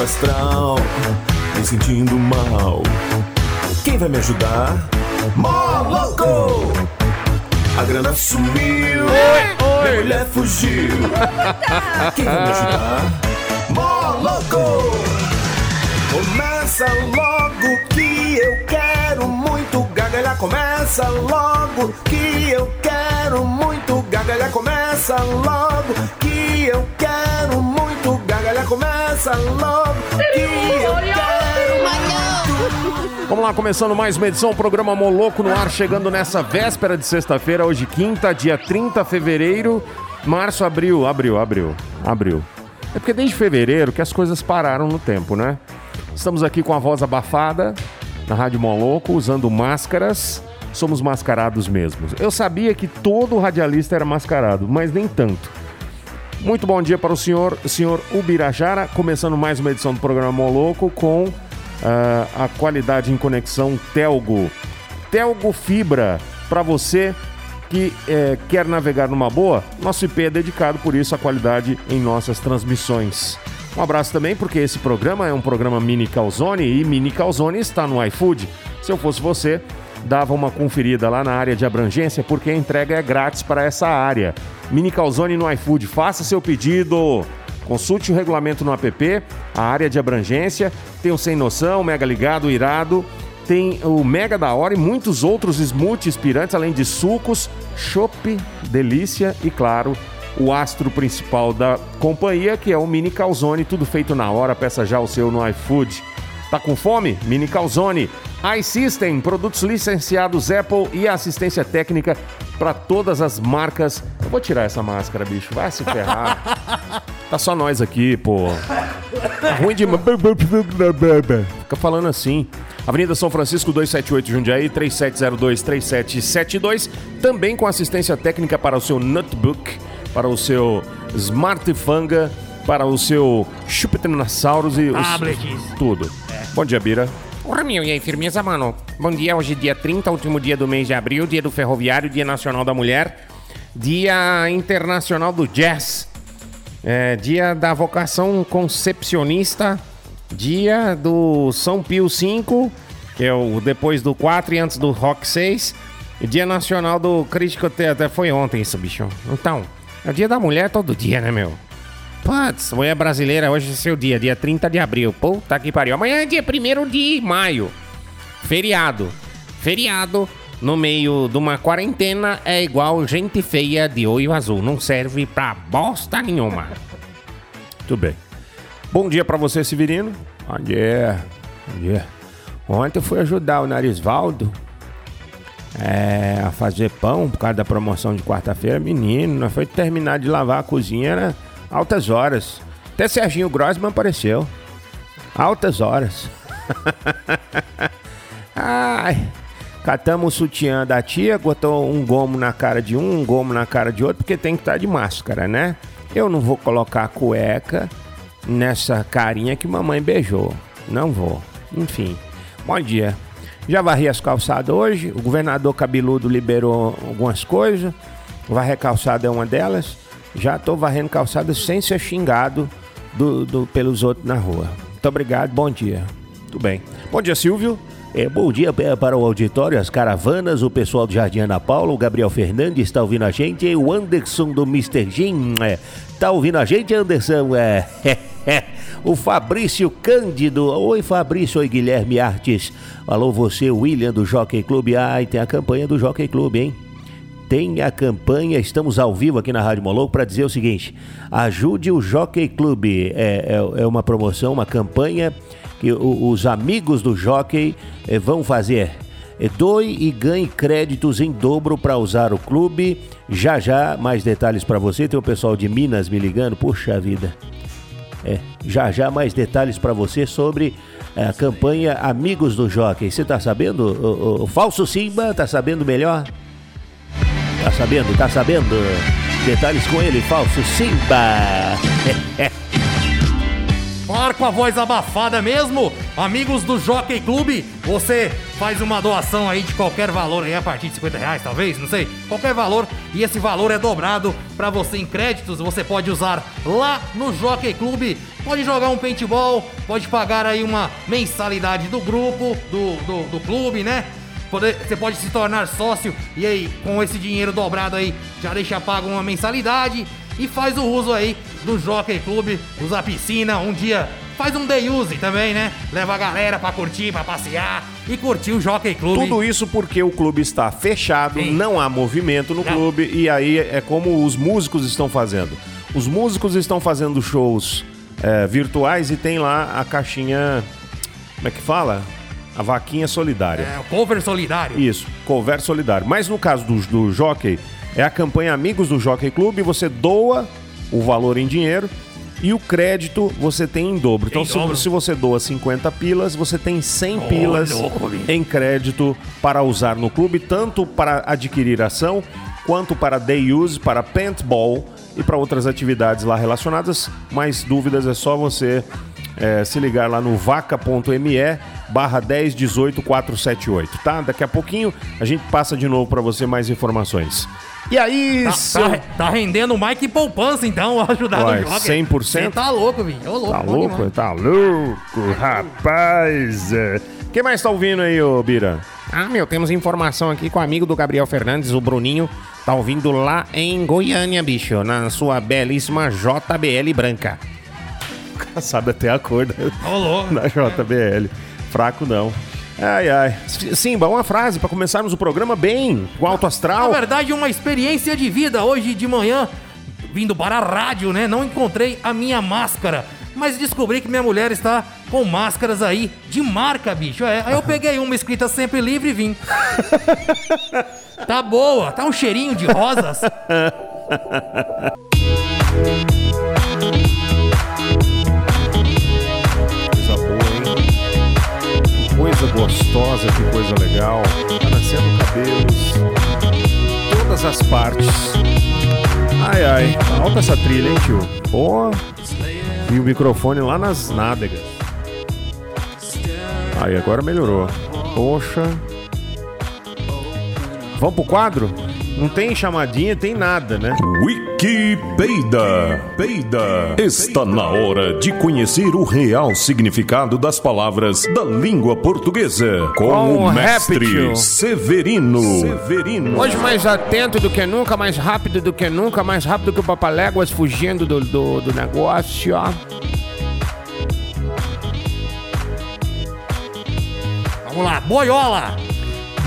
Baixo astral, me sentindo mal. Quem vai me ajudar? Moloco! A grana sumiu, minha mulher fugiu. Quem vai me ajudar? Moloco! Começa logo que eu quero muito gargalhar. Começa logo que eu quero muito gargalhar. Começa logo que eu quero muito. Começa logo que eu quero muito. Vamos lá, começando mais uma edição, programa Moloco no ar, chegando nessa véspera de sexta-feira, hoje quinta, dia 30 de fevereiro, março, abril, abril, abril, abril. É porque desde fevereiro que as coisas pararam no tempo, né? Estamos aqui com a voz abafada, na Rádio Moloco, usando máscaras, somos mascarados mesmos. Eu sabia que todo radialista era mascarado, mas nem tanto. Muito bom dia para o senhor, senhor Ubirajara, começando mais uma edição do programa Moloco com ah, a qualidade em conexão Telgo. Telgo Fibra, para você que eh, quer navegar numa boa, nosso IP é dedicado por isso à qualidade em nossas transmissões. Um abraço também, porque esse programa é um programa Mini Calzone e Mini Calzone está no iFood. Se eu fosse você, dava uma conferida lá na área de abrangência, porque a entrega é grátis para essa área. Mini Calzone no iFood, faça seu pedido. Consulte o regulamento no app, a área de abrangência, tem o Sem Noção, Mega Ligado, Irado, tem o Mega da Hora e muitos outros smoothies inspirantes, além de sucos, chopp, delícia e, claro, o astro principal da companhia, que é o Mini Calzone, tudo feito na hora, peça já o seu no iFood. Tá com fome? Mini Calzone. iSystem, produtos licenciados Apple e assistência técnica para todas as marcas. Eu vou tirar essa máscara, bicho. Vai se ferrar. tá só nós aqui, pô. Tá ruim de. Fica falando assim. Avenida São Francisco 278 Jundiaí 3702-3772. Também com assistência técnica para o seu notebook, para o seu smartphone, para o seu Chupetinosaurus e os, tudo. Bom dia, Bira. Porra, meu, e aí, firmeza, mano? Bom dia, hoje é dia 30, último dia do mês de abril, dia do ferroviário, dia nacional da mulher, dia internacional do jazz, é, dia da vocação concepcionista, dia do São Pio V, que é o depois do 4 e antes do Rock 6, e dia nacional do crítico, até foi ontem isso, bicho. Então, é o dia da mulher todo dia, né, meu? Putz, mulher brasileira, hoje é seu dia, dia 30 de abril. Puta que pariu. Amanhã é dia 1 de maio. Feriado. Feriado no meio de uma quarentena é igual gente feia de olho azul. Não serve pra bosta nenhuma. Tudo bem. Bom dia pra você, Severino. Bom dia. Bom dia. Ontem eu fui ajudar o Narisvaldo é, a fazer pão por causa da promoção de quarta-feira. Menino, nós foi terminar de lavar a cozinha, era altas horas. Até Serginho Grossman apareceu. Altas horas. Ai, catamos o sutiã da tia, botou um gomo na cara de um, um gomo na cara de outro, porque tem que estar de máscara, né? Eu não vou colocar a cueca nessa carinha que mamãe beijou. Não vou. Enfim, bom dia. Já varri as calçadas hoje, o governador cabeludo liberou algumas coisas, varrer calçada é uma delas. Já tô varrendo calçada sem ser xingado do, do- pelos outros na rua. Muito obrigado, bom dia. Tudo bem. Bom dia, Silvio. É, bom dia é, para o auditório, as caravanas, o pessoal do Jardim Ana Paula, o Gabriel Fernandes está ouvindo a gente, e o Anderson do Mr. Jim é, tá ouvindo a gente, Anderson? É, o Fabrício Cândido, oi Fabrício, oi Guilherme Artes, alô você, William do Jockey Clube, ai, tem a campanha do Jockey Clube, hein? Tem a campanha, estamos ao vivo aqui na Rádio Moloco para dizer o seguinte: ajude o Jockey Clube. É, é, é uma promoção, uma campanha que o- os amigos do Jockey eh, vão fazer. É, Doe e ganhe créditos em dobro para usar o clube. Já já, mais detalhes para você. Tem o pessoal de Minas me ligando. Puxa vida. É, já já mais detalhes para você sobre é, a campanha Amigos do Jockey. Você tá sabendo? O, o- o falso Simba tá sabendo melhor? Tá sabendo? Tá sabendo? Detalhes com ele, falso Simba. Par com a voz abafada mesmo, amigos do Jockey Clube, você faz uma doação aí de qualquer valor aí, a partir de 50 reais talvez, não sei, qualquer valor, e esse valor é dobrado pra você em créditos, você pode usar lá no Jockey Clube, pode jogar um paintball, pode pagar aí uma mensalidade do grupo, do, do, do clube, né? Poder- Você pode se tornar sócio e aí, com esse dinheiro dobrado aí, já deixa pago uma mensalidade e faz o uso aí do Jockey Clube, usa a piscina, um dia faz um day use também, né? Leva a galera pra curtir, pra passear e curtir o Jockey Clube. Tudo isso porque o clube está fechado, Sim. não há movimento no Não. clube e aí é como os músicos estão fazendo. Os músicos estão fazendo shows é, virtuais e tem lá a caixinha. Como é que fala? A vaquinha solidária. É, o cover solidário. Isso, cover solidário. Mas no caso do, do Jockey, é a campanha Amigos do Jockey Clube, você doa o valor em dinheiro e o crédito você tem em dobro. Então, Em se, dobro. se você doa 50 pilas, você tem 100 pilas louco, em crédito para usar no clube, tanto para adquirir ação, quanto para day use, para paintball e para outras atividades lá relacionadas. Mais dúvidas é só você é, se ligar lá no vaca.me barra 1018478, tá? Daqui a pouquinho a gente passa de novo para você mais informações. E aí, Tá, seu- tá, tá rendendo mais que poupança, então, ajudar Uai, no Jockey. 100%? Você tá louco, bicho. Ô, louco, Tá louco? Tá louco, rapaz. É. Quem mais tá ouvindo aí, ô Bira? Ah, meu, temos informação aqui com o amigo do Gabriel Fernandes, o Bruninho. Tá ouvindo lá em Goiânia, bicho, na sua belíssima JBL branca. Sabe até a cor da, da JBL. Fraco não. Ai, ai. Simba, uma frase pra começarmos o programa bem, com alto Na astral. verdade, uma experiência de vida. Hoje de manhã, vindo para a rádio, né? Não encontrei a minha máscara. Mas descobri que minha mulher está com máscaras aí de marca, bicho. É, aí eu peguei uma escrita sempre livre e vim. Tá boa, tá um cheirinho de rosas. Gostosa, que coisa legal. Tá nascendo cabelos. Todas as partes. Ai, ai. Alta essa trilha, hein, tio? Pô. E o microfone lá nas nádegas. Aí, agora melhorou. Poxa. Vamos pro quadro? Não tem chamadinha, tem nada, né? Wiki Peida. Peida. Está na hora de conhecer o real significado das palavras da língua portuguesa com, Com o mestre Réptil. Severino. Severino. Hoje mais atento do que nunca, mais rápido do que nunca, mais rápido que o Papaléguas fugindo do, do, do negócio, ó. Vamos lá, boiola.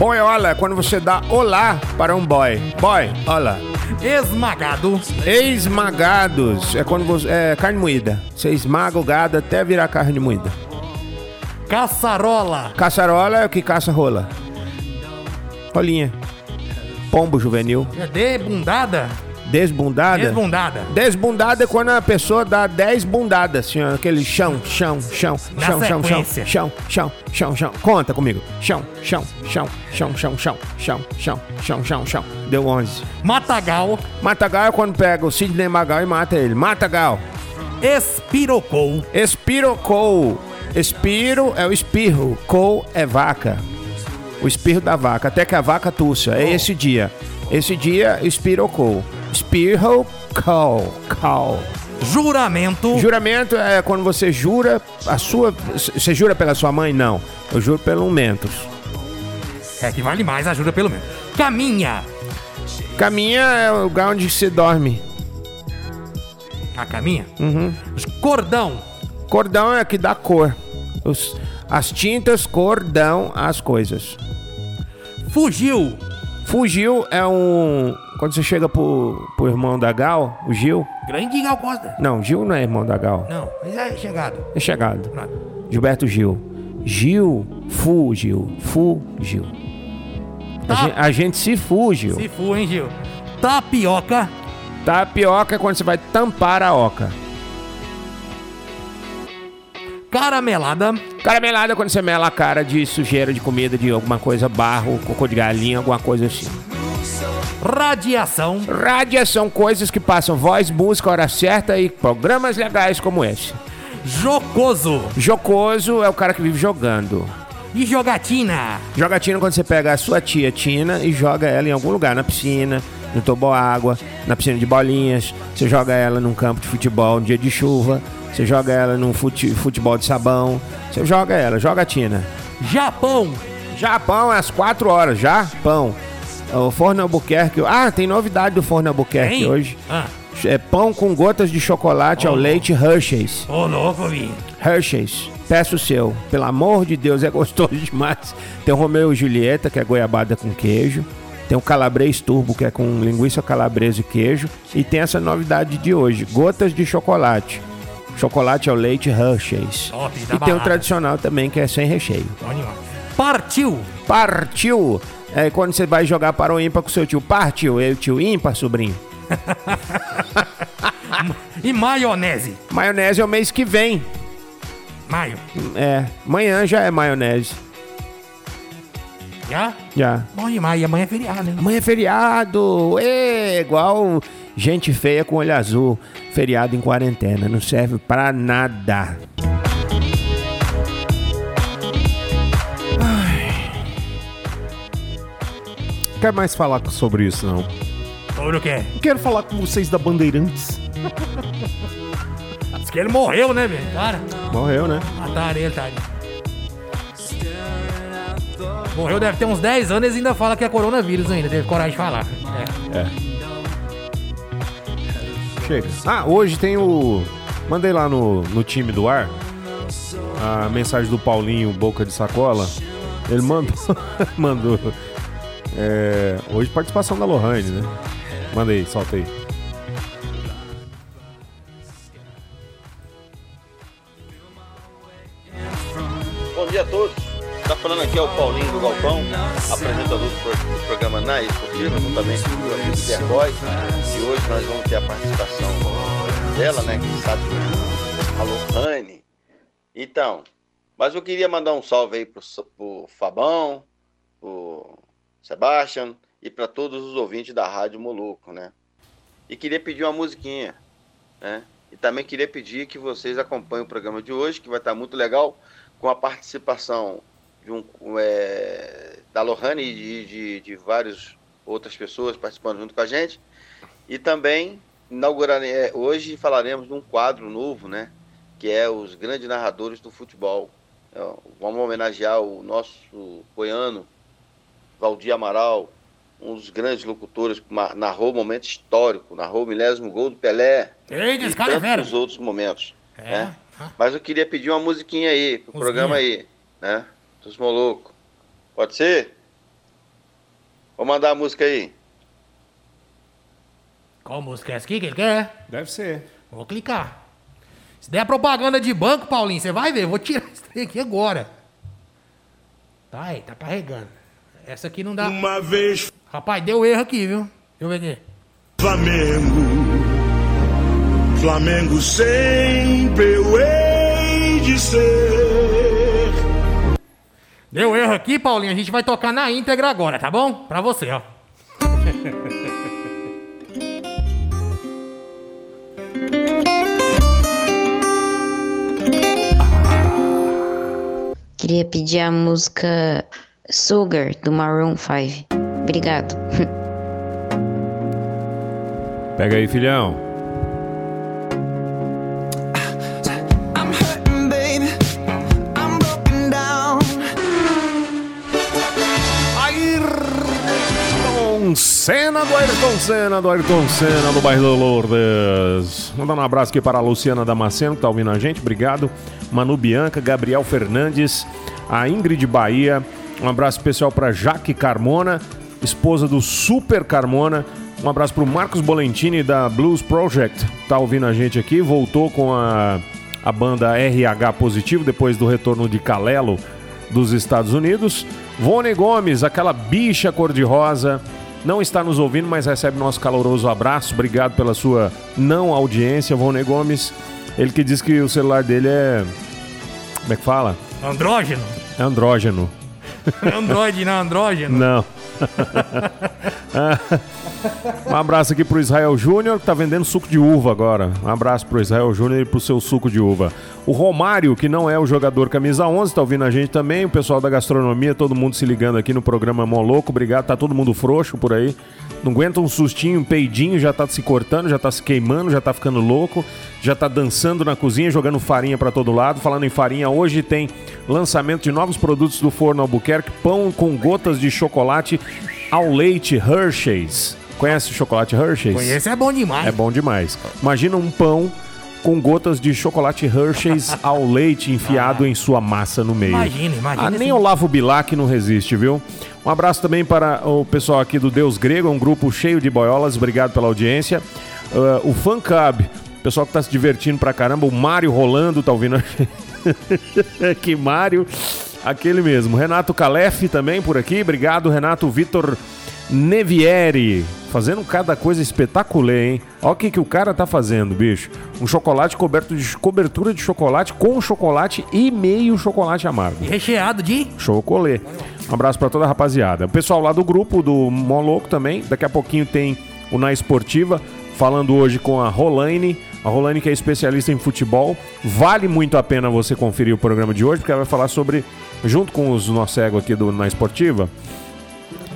Boy, olha, quando você dá olá para um boy. Boy, olha. Esmagado. Esmagados. É quando você. É carne moída. Você esmaga o gado até virar carne moída. Caçarola. Caçarola é o que caça rola. Rolinha. Pombo juvenil. É Debundada. Desbundada. Desbundada. Desbundada é quando a pessoa dá 10 bundadas, assim, ó, aquele chão, chão, chão, Na chão, chão, chão, sequência. chão, chão, chão, chão. Conta comigo. Chão, chão, chão, chão, chão, chão, chão, chão, chão, chão, chão. Deu 11. Matagal. Matagal é quando pega o Sidney Magal e mata ele. Matagal. Espirocou. Espirocou. Espiro é o espirro. Cou é vaca. O espirro da vaca. Até que a vaca tussa. É esse dia. Esse dia, espirocou. Espirro, cou, cou. Juramento. Juramento é quando você jura a sua. Você jura pela sua mãe? Não. Eu juro pelo mentos. É que vale mais, ajuda pelo menos. Caminha. Caminha é o lugar onde se dorme. A caminha? Uhum. Cordão. Cordão é que dá cor. Os- as tintas cordão as coisas. Fugiu. Fugiu é um. Quando você chega pro, pro irmão da Gal, o Gil. Grande Gal Costa. Não, Gil não é irmão da Gal. Não, mas é chegado. É chegado. Pronto. Gilberto Gil. Gil, fugiu, fugiu. A, Ta- gente, a gente se fuge. Se for, hein, Gil? Tapioca. Tapioca é quando você vai tampar a oca. Caramelada. Caramelada é quando você mela a cara de sujeira de comida, de alguma coisa, barro, cocô de galinha, alguma coisa assim. Radiação. Radiação, coisas que passam voz, música, hora certa e programas legais como esse. Jocoso. Jocoso é o cara que vive jogando. E jogatina. Jogatina é quando você pega a sua tia Tina e joga ela em algum lugar, na piscina, no toboágua, na piscina de bolinhas. Você joga ela num campo de futebol no dia de chuva. Você joga ela num fute- futebol de sabão. Você joga ela, jogatina. Japão. Japão às 4 horas, Japão. O Forno Albuquerque. Ah, tem novidade do Forno Albuquerque Tem? hoje. Ah. É pão com gotas de chocolate ao Oh. leite Hershey's. Ô, louco, vi. Hershey's, peço o seu. Pelo amor de Deus, é gostoso demais. Tem o Romeu e Julieta, que é goiabada com queijo. Tem o Calabrês Turbo, que é com linguiça calabresa e queijo. E tem essa novidade de hoje, gotas de chocolate. Chocolate ao leite Hershey's. Top, tá e tem o tradicional também, que é sem recheio. Partiu. Partiu! É quando você vai jogar para o ímpar com seu tio. Partiu, eu tio ímpar, sobrinho. E maionese. Maionese é o mês que vem. Maio. É, amanhã já é maionese. Já? Já. Bom demais. E amanhã é feriado, né? Amanhã é feriado. É igual gente feia com olho azul. Feriado em quarentena. Não serve pra nada. Quero mais falar sobre isso, não. Sobre o quê? Quero falar com vocês da Bandeirantes. Diz que ele morreu, né, velho? Cara, Morreu, né? mataram ele, tá? Morreu, deve ter uns 10 anos e ainda fala que é coronavírus ainda. Teve coragem de falar. É. Chega. Ah, hoje tem o. Mandei lá no, no time do ar a mensagem do Paulinho Boca de Sacola. Ele mandou. mandou. É, hoje participação da Lohane, né? Manda aí, solta aí. Bom dia a todos. Tá falando aqui é o Paulinho do Galpão, apresentador do, pro- do programa Na Esportiva, juntamente com o amigo Zerboy. E hoje nós vamos ter a participação dela, né? Que sabe, a Lohane. Então, mas eu queria mandar um salve aí pro, pro Fabão, pro Sebastian e para todos os ouvintes da Rádio Moluco, né? E queria pedir uma musiquinha, né? E também queria pedir que vocês acompanhem o programa de hoje, que vai estar muito legal, com a participação de um, é, da Lohane e de, de, de várias outras pessoas participando junto com a gente. E também inaugurarem, é, hoje falaremos de um quadro novo, né? Que é os grandes narradores do futebol. É, vamos homenagear o nosso goiano, Valdir Amaral, um dos grandes locutores, narrou um momento histórico, narrou o milésimo gol do Pelé Eita, e esse cara é tantos outros momentos. É. né? Ah, Mas eu queria pedir uma musiquinha aí, pro Musiquinha. programa aí, né? Dos Molucos. Pode ser? Vou mandar a música aí. Qual música é essa aqui que ele quer? Deve ser. Vou clicar. Se der propaganda de banco, Paulinho, você vai ver. Vou tirar esse trem aqui agora. Tá aí, tá carregando. Essa aqui não dá. Uma vez Rapaz, deu erro aqui, viu? Deixa eu ver aqui. Flamengo, Flamengo sempre eu hei de ser. Deu erro aqui, Paulinho. A gente vai tocar na íntegra agora, tá bom? Pra você, ó. Queria pedir a música Sugar do Maroon 5. Obrigado. Pega aí, filhão. Senna do Ayrton Senna, do Ayrton Senna, do bairro do Lourdes. Mandando um abraço aqui para a Luciana Damasceno, que tá ouvindo a gente, obrigado. Manu Bianca, Gabriel Fernandes, a Ingrid Bahia. Um abraço especial para Jaque Carmona, esposa do Super Carmona. Um abraço para o Marcos Bolentini da Blues Project, tá ouvindo a gente aqui. Voltou com a, a banda RH Positivo depois do retorno de Calelo dos Estados Unidos. Vone Gomes, aquela bicha cor-de-rosa, não está nos ouvindo, mas recebe nosso caloroso abraço. Obrigado pela sua não audiência, Vone Gomes. Ele que diz que o celular dele é. Como é que fala? Andrógeno. É andrógeno. Android, não, andrógeno. Não. um abraço aqui pro Israel Júnior, que tá vendendo suco de uva agora. Um abraço pro Israel Júnior e pro seu suco de uva. O Romário, que não é o jogador camisa 11, tá ouvindo a gente também. O pessoal da gastronomia, todo mundo se ligando aqui no programa Moloco. Obrigado, tá todo mundo frouxo por aí. Não aguenta um sustinho, um peidinho, já tá se cortando, já tá se queimando, já tá ficando louco, já tá dançando na cozinha, jogando farinha para todo lado. Falando em farinha, hoje tem lançamento de novos produtos do Forno Albuquerque, pão com gotas de chocolate ao leite Hershey's. Conhece o chocolate Hershey's? Esse é bom demais. É bom demais. Imagina um pão com gotas de chocolate Hershey's ao leite enfiado em sua massa no meio. Imagina, imagina Ah, nem o Lavo Bilac não resiste, viu? Um abraço também para o pessoal aqui do Deus Grego, um grupo cheio de boiolas. Obrigado pela audiência. Ah, o Fan Club, pessoal que tá se divertindo pra caramba. O Mário Rolando tá ouvindo que Mário, aquele mesmo. Renato Calef também por aqui. Obrigado, Renato Vitor Nevieri. Fazendo cada coisa espetacular, hein? Olha o que, que o cara tá fazendo, bicho. Um chocolate coberto de cobertura de chocolate com chocolate e meio chocolate amargo. Recheado de. Chocolê. Um abraço pra toda a rapaziada. O pessoal lá do grupo do Moloco também. Daqui a pouquinho tem o Na Esportiva, falando hoje com a Rolaine. A Rolaine que é especialista em futebol. Vale muito a pena você conferir o programa de hoje, porque ela vai falar sobre, junto com os nossos cego aqui do Na Esportiva,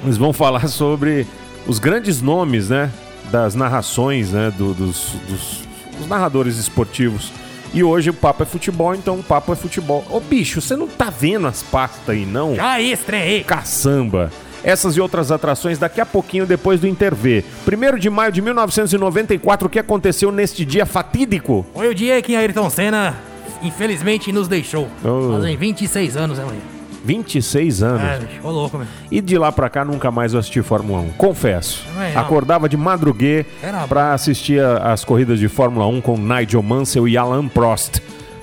eles vão falar sobre os grandes nomes, né? Das narrações, né? do- dos, dos- dos narradores esportivos. E hoje o papo é futebol, então o papo é futebol. Ô bicho, você não tá vendo as pastas aí, não? Já estreei. Caçamba. Essas e outras atrações daqui a pouquinho depois do Intervê. 1 de maio de 1994, o que aconteceu neste dia fatídico? Foi o dia que Ayrton Senna, infelizmente, nos deixou. Oh. Fazem 26 anos, né, mãe? 26 anos. É, bicho, ô louco, meu. E de lá pra cá nunca mais eu assisti Fórmula 1. Confesso. Não. Acordava de madruguê Era pra assistir a- as corridas de Fórmula 1 com Nigel Mansell e Alan Prost.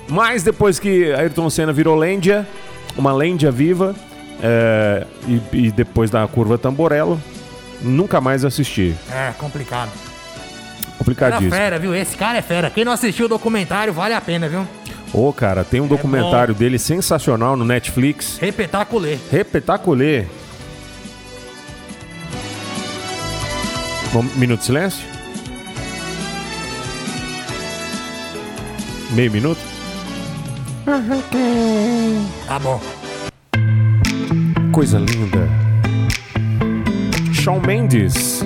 Mas depois que Ayrton Senna virou lêndia, uma lêndia viva, é, e, e depois da curva Tamborello, nunca mais assisti. É, complicado. Complicadíssimo. fera, viu? Esse cara é fera. Quem não assistiu o documentário, vale a pena, viu? Ô, cara, tem um documentário dele sensacional no Netflix. Repetaculê. Repetaculê. Um minuto de silêncio? Meio minuto? Tá bom. Coisa linda. Shawn Mendes.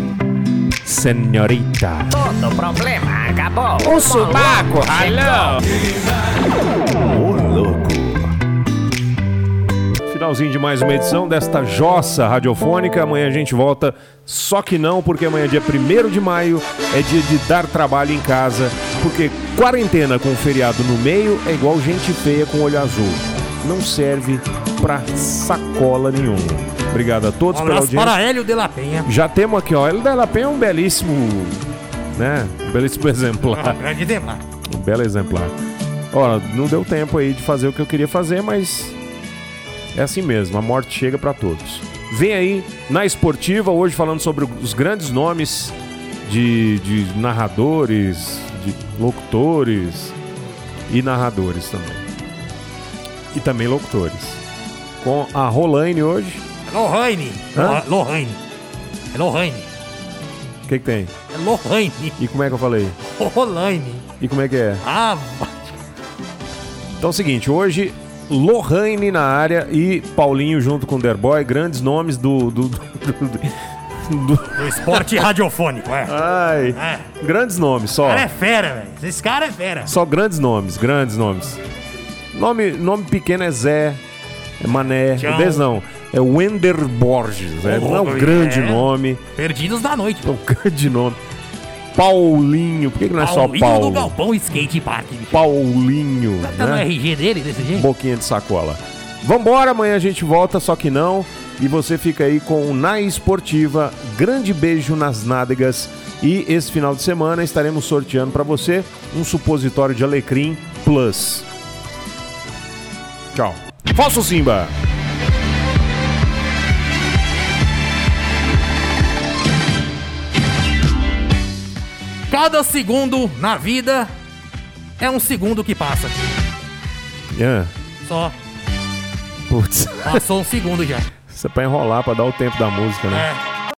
Senhorita. Todo problema acabou. O subaco, alô! Ô, louco. Finalzinho de mais uma edição desta jossa radiofônica. Amanhã a gente volta, só que não, porque amanhã, dia 1 de maio, é dia de dar trabalho em casa. Porque quarentena com feriado no meio é igual gente feia com olho azul. Não serve pra sacola nenhuma. Obrigado a todos Um pela audiência. para Hélio de la Penha. Já temos aqui, ó. Ele da La Penha é um belíssimo, né? Um belíssimo exemplar. Grande exemplar. Um belo exemplar. Ó, não deu tempo aí de fazer o que eu queria fazer, mas é assim mesmo, a morte chega pra todos. Vem aí na esportiva, hoje falando sobre os grandes nomes de, de narradores, de locutores e narradores também. E também locutores. Com a Rolaine hoje. É Lohane. Hã? Lo- Lohane. É Lohane. O que, que tem? É Lohane. E como é que eu falei? Lohane. E como é que é? Ah, Então é o seguinte, hoje Lohane na área e Paulinho junto com o Derboy, grandes nomes do. do, do- do- do- esporte radiofônico, é. ai, É. grandes nomes, só. Cara é fera, velho. Esse cara é fera. Só grandes nomes, grandes nomes. Nome, nome pequeno é Zé, é Mané, Tchau. Dez não, é Wender Borges, é, não é um Oh, grande é. nome, Perdidos da noite. é um grande nome. Paulinho, por que, que não é só Paulinho Paulo? do Galpão Skate Park. bicho. Paulinho, Tá no né? RG dele desse jeito? boquinha de sacola. Vambora, amanhã a gente volta, só que não. E você fica aí com o Na Esportiva. Grande beijo nas nádegas. E esse final de semana estaremos sorteando para você um supositório de Alecrim Plus. Tchau. Falso Simba. Cada segundo na vida é um segundo que passa. Yeah. Só. Putz. Passou um segundo já. Isso é pra enrolar, pra dar o tempo da música, né? É.